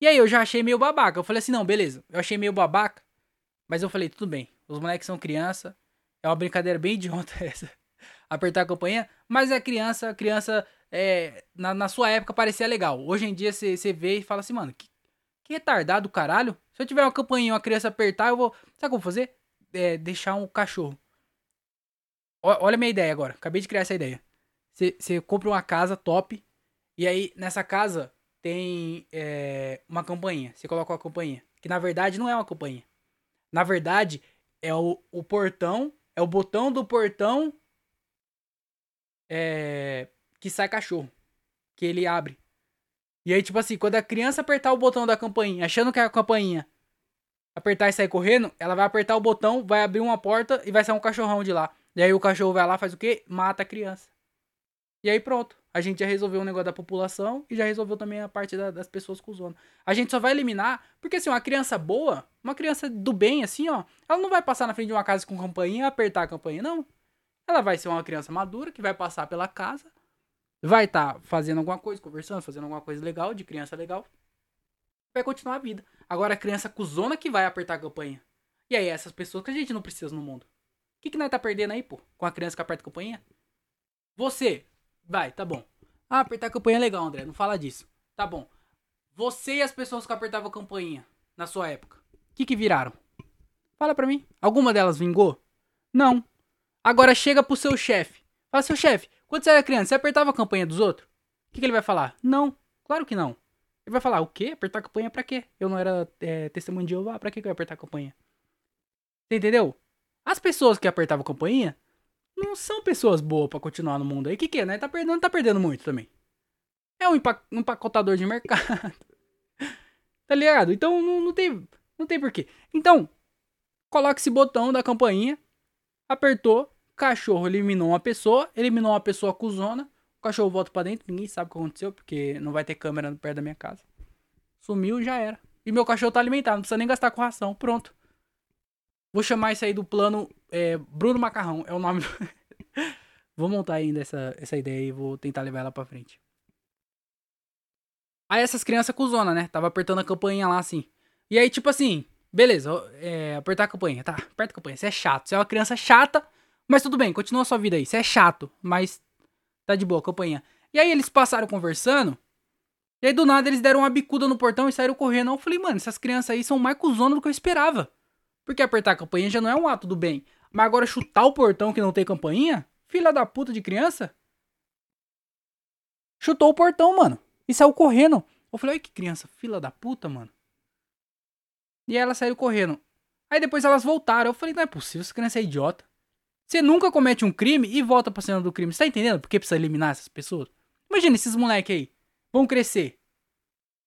E aí eu já achei meio babaca. Eu falei assim, não, beleza. Eu achei meio babaca. Mas eu falei, tudo bem. Os moleques são criança. É uma brincadeira bem idiota [LAUGHS] essa. Apertar a campainha. Mas é criança, criança é, na, na sua época parecia legal. Hoje em dia você vê e fala assim, mano, que, que retardado caralho. Se eu tiver uma campainha e uma criança apertar, eu vou. Sabe o que eu vou fazer? É, deixar um cachorro. O, olha a minha ideia agora. Acabei de criar essa ideia. Você compra uma casa top e aí, nessa casa, tem é, uma campainha. Você coloca uma campainha. Que na verdade não é uma campainha. Na verdade, é o, o portão. É o botão do portão. É, que sai cachorro. Que ele abre. E aí, tipo assim, quando a criança apertar o botão da campainha, achando que é a campainha apertar e sair correndo, ela vai apertar o botão, vai abrir uma porta e vai sair um cachorrão de lá. E aí o cachorro vai lá, faz o quê? Mata a criança. E aí pronto. A gente já resolveu o negócio da população e já resolveu também a parte da, das pessoas com zona. A gente só vai eliminar, porque assim, uma criança boa, uma criança do bem, assim, ó, ela não vai passar na frente de uma casa com campainha e apertar a campainha, não. Ela vai ser uma criança madura que vai passar pela casa, vai estar tá fazendo alguma coisa, conversando, fazendo alguma coisa legal, de criança legal, vai continuar a vida. Agora a criança cuzona que vai apertar a campainha. E aí, essas pessoas que a gente não precisa no mundo. O que, que nós tá perdendo aí, pô? Com a criança que aperta a campainha? Você, Vai, tá bom. Ah, apertar campainha é legal, André. Não fala disso. Tá bom. Você e as pessoas que apertavam campainha na sua época, o que que viraram? Fala pra mim. Alguma delas vingou? Não. Agora chega pro seu chefe. Fala, seu chefe, quando você era criança, você apertava a campanha dos outros? O que, que ele vai falar? Não. Claro que não. Ele vai falar, o quê? Apertar a campanha pra quê? Eu não era é, testemunho de Jeová, pra que, que eu ia apertar a campanha? Você entendeu? As pessoas que apertavam a campainha não são pessoas boas para continuar no mundo aí. Que, que é, né? Tá perdendo, tá perdendo muito também. É um empacotador de mercado. [LAUGHS] tá ligado? Então não, não, tem. Não tem porquê. Então, coloca esse botão da campainha. Apertou. Cachorro eliminou uma pessoa. Eliminou uma pessoa cuzona. O cachorro volta para dentro. Ninguém sabe o que aconteceu. Porque não vai ter câmera perto da minha casa. Sumiu já era. E meu cachorro tá alimentado. Não precisa nem gastar com ração. Pronto. Vou chamar isso aí do plano é, Bruno Macarrão. É o nome do... [LAUGHS] vou montar ainda essa, essa ideia e vou tentar levar ela pra frente. Aí essas crianças cuzona, né? Tava apertando a campainha lá assim. E aí, tipo assim, beleza, é, apertar a campainha, tá? Aperta a campainha. Você é chato. Você é uma criança chata, mas tudo bem, continua a sua vida aí. Você é chato, mas tá de boa, campainha. E aí eles passaram conversando. E aí do nada eles deram uma bicuda no portão e saíram correndo. Eu falei, mano, essas crianças aí são mais cuzona do que eu esperava. Porque apertar a campainha já não é um ato do bem. Mas agora chutar o portão que não tem campainha? Filha da puta de criança? Chutou o portão, mano. E saiu correndo. Eu falei, olha que criança, fila da puta, mano. E elas saíram correndo. Aí depois elas voltaram. Eu falei, não é possível, essa criança é idiota. Você nunca comete um crime e volta pra cena do crime. Você tá entendendo? Por que precisa eliminar essas pessoas? Imagina esses moleques aí. Vão crescer.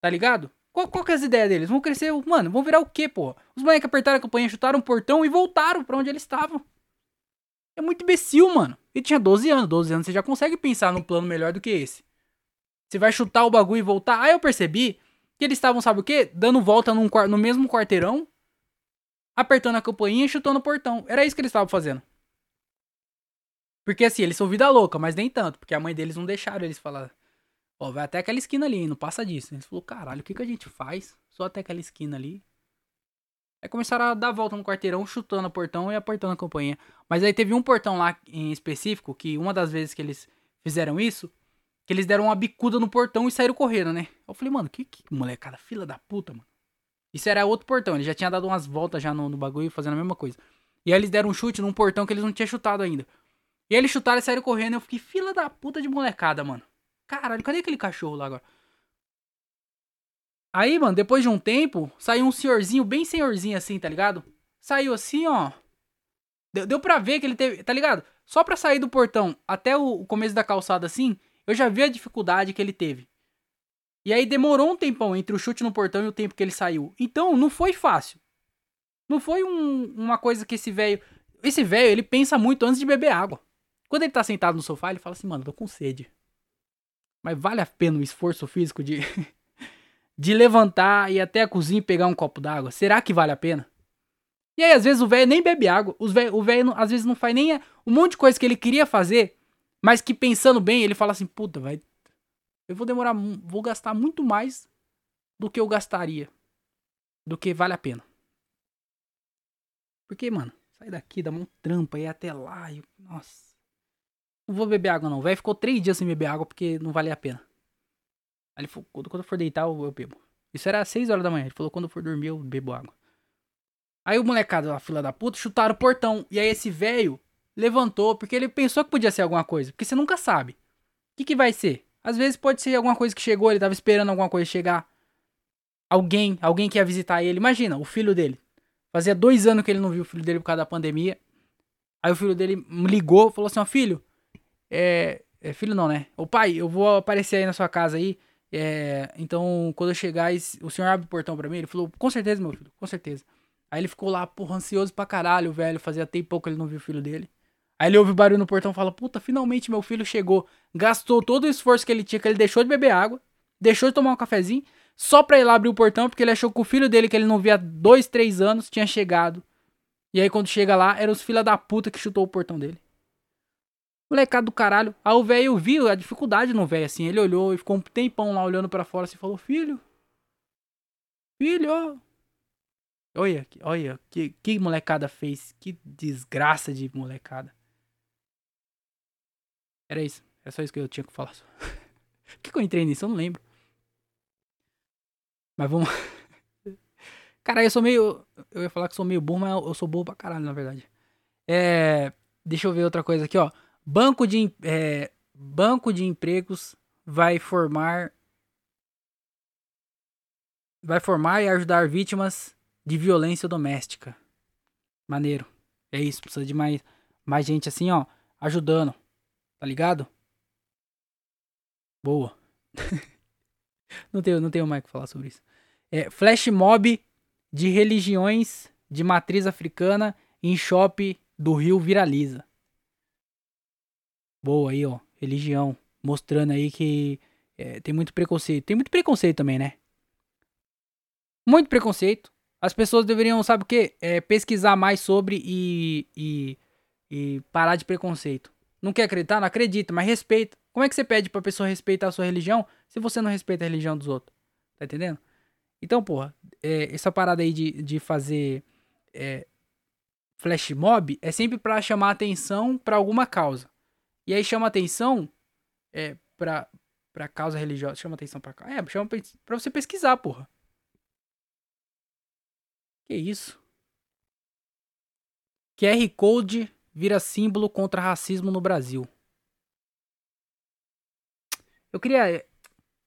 Tá ligado? Qual, qual que é as ideias deles? Vão crescer, mano, vão virar o quê, porra? Os moleques apertaram a campanha, chutaram o portão e voltaram pra onde eles estavam. É muito imbecil, mano. Ele tinha 12 anos. 12 anos você já consegue pensar num plano melhor do que esse. Você vai chutar o bagulho e voltar. Aí eu percebi que eles estavam, sabe o quê? Dando volta num, no mesmo quarteirão, apertando a campainha e chutando o portão. Era isso que eles estavam fazendo. Porque assim, eles são vida louca, mas nem tanto. Porque a mãe deles não deixaram eles falar. Ó, vai até aquela esquina ali, não passa disso. Eles falou, caralho, o que, que a gente faz? Só até aquela esquina ali. Aí começaram a dar volta no quarteirão, chutando o portão e apertando a campainha. Mas aí teve um portão lá em específico, que uma das vezes que eles fizeram isso, que eles deram uma bicuda no portão e saíram correndo, né? Eu falei, mano, que, que molecada, fila da puta, mano. Isso era outro portão, ele já tinha dado umas voltas já no, no bagulho fazendo a mesma coisa. E aí eles deram um chute num portão que eles não tinham chutado ainda. E aí eles chutaram e saíram correndo. Eu fiquei, fila da puta de molecada, mano. Caralho, cadê aquele cachorro lá agora? Aí, mano, depois de um tempo, saiu um senhorzinho, bem senhorzinho assim, tá ligado? Saiu assim, ó. Deu, deu pra ver que ele teve, tá ligado? Só pra sair do portão até o, começo da calçada assim, eu já vi a dificuldade que ele teve. E aí demorou um tempão entre o chute no portão e o tempo que ele saiu. Então, não foi fácil. Não foi um, uma coisa que esse velho. Esse velho, ele pensa muito antes de beber água. Quando ele tá sentado no sofá, ele fala assim, mano, tô com sede. Mas vale a pena o esforço físico de. [LAUGHS] de levantar e até a cozinha e pegar um copo d'água? Será que vale a pena? E aí, às vezes, o velho nem bebe água. Os véio, o velho, às vezes, não faz nem um monte de coisa que ele queria fazer, mas que pensando bem, ele fala assim: puta, vai. Eu vou demorar. Vou gastar muito mais do que eu gastaria. Do que vale a pena. Porque, mano, sai daqui, dá um trampo aí até lá. E, nossa. Não vou beber água, não. O velho ficou três dias sem beber água porque não valia a pena. Aí ele falou, quando eu for deitar, eu, eu bebo. Isso era 6 horas da manhã. Ele falou, quando eu for dormir, eu bebo água. Aí o molecado, a fila da puta, chutaram o portão. E aí esse velho levantou, porque ele pensou que podia ser alguma coisa. Porque você nunca sabe. O que, que vai ser? Às vezes pode ser alguma coisa que chegou, ele tava esperando alguma coisa chegar. Alguém, alguém que ia visitar ele. Imagina, o filho dele. Fazia dois anos que ele não viu o filho dele por causa da pandemia. Aí o filho dele ligou, falou assim, ó, filho, é, é, filho não, né? O pai, eu vou aparecer aí na sua casa aí. É, então, quando eu chegar, o senhor abre o portão pra mim? Ele falou, com certeza, meu filho, com certeza. Aí ele ficou lá, porra, ansioso pra caralho, velho. Fazia tempo pouco que ele não viu o filho dele. Aí ele ouve o barulho no portão e fala, puta, finalmente meu filho chegou. Gastou todo o esforço que ele tinha, que ele deixou de beber água, deixou de tomar um cafezinho, só pra ir lá abrir o portão, porque ele achou que o filho dele, que ele não via há dois, três anos, tinha chegado. E aí quando chega lá, eram os filha da puta que chutou o portão dele. Molecado do caralho. Aí o velho viu a dificuldade no velho, assim. Ele olhou e ficou um tempão lá olhando para fora assim falou: Filho, filho, olha, olha, que, que molecada fez. Que desgraça de molecada. Era isso. É só isso que eu tinha que falar. [LAUGHS] Por que, que eu entrei nisso? Eu não lembro. Mas vamos. [LAUGHS] Cara, eu sou meio. Eu ia falar que sou meio burro, mas eu sou burro pra caralho, na verdade. É. Deixa eu ver outra coisa aqui, ó. Banco de, é, banco de empregos vai formar vai formar e ajudar vítimas de violência doméstica. Maneiro. É isso, precisa de mais mais gente assim, ó, ajudando. Tá ligado? Boa. [LAUGHS] não tenho, não tenho mais o que falar sobre isso. É, flash mob de religiões de matriz africana em shopping do Rio viraliza. Boa aí, ó. Religião. Mostrando aí que é, tem muito preconceito. Tem muito preconceito também, né? Muito preconceito. As pessoas deveriam, sabe o quê? É, pesquisar mais sobre e, e, e parar de preconceito. Não quer acreditar? Não acredita, mas respeita. Como é que você pede pra pessoa respeitar a sua religião se você não respeita a religião dos outros? Tá entendendo? Então, porra, é, essa parada aí de, de fazer é, flash mob é sempre para chamar atenção para alguma causa. E aí chama atenção é, pra, pra causa religiosa. Chama atenção pra cá. É, chama pra você pesquisar, porra. Que isso? QR Code vira símbolo contra racismo no Brasil. Eu queria.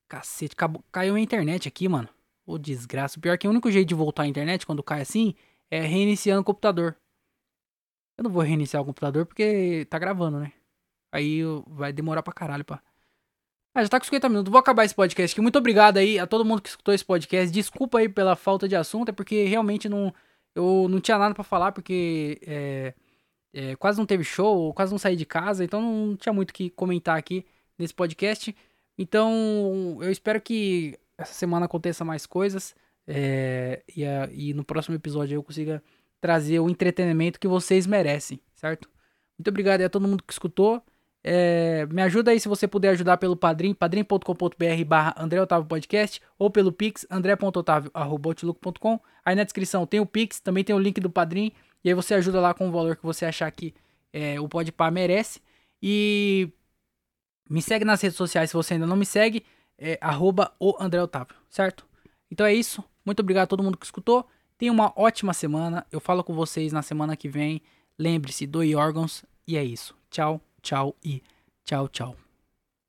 Cacete, caiu a internet aqui, mano. Ô, desgraça. Pior que o único jeito de voltar à internet quando cai assim é reiniciando o computador. Eu não vou reiniciar o computador porque tá gravando, né? Aí vai demorar pra caralho, pá. Ah, já tá com 50 minutos. Vou acabar esse podcast aqui. Muito obrigado aí a todo mundo que escutou esse podcast. Desculpa aí pela falta de assunto, é porque realmente não, eu não tinha nada para falar, porque é, é, quase não teve show, quase não saí de casa, então não tinha muito o que comentar aqui nesse podcast. Então eu espero que essa semana aconteça mais coisas é, e, a, e no próximo episódio eu consiga trazer o entretenimento que vocês merecem, certo? Muito obrigado a todo mundo que escutou. É, me ajuda aí se você puder ajudar pelo Padrim, padrim.com.br barra André Otávio Podcast ou pelo Pix, andré.otávio.com. Aí na descrição tem o Pix, também tem o link do Padrim, e aí você ajuda lá com o valor que você achar que é, o Podpah merece. E me segue nas redes sociais se você ainda não me segue, é arroba o André Otávio, certo? Então é isso, muito obrigado a todo mundo que escutou, tenha uma ótima semana, eu falo com vocês na semana que vem, lembre-se, doe órgãos, e é isso, tchau tchau e tchau, tchau.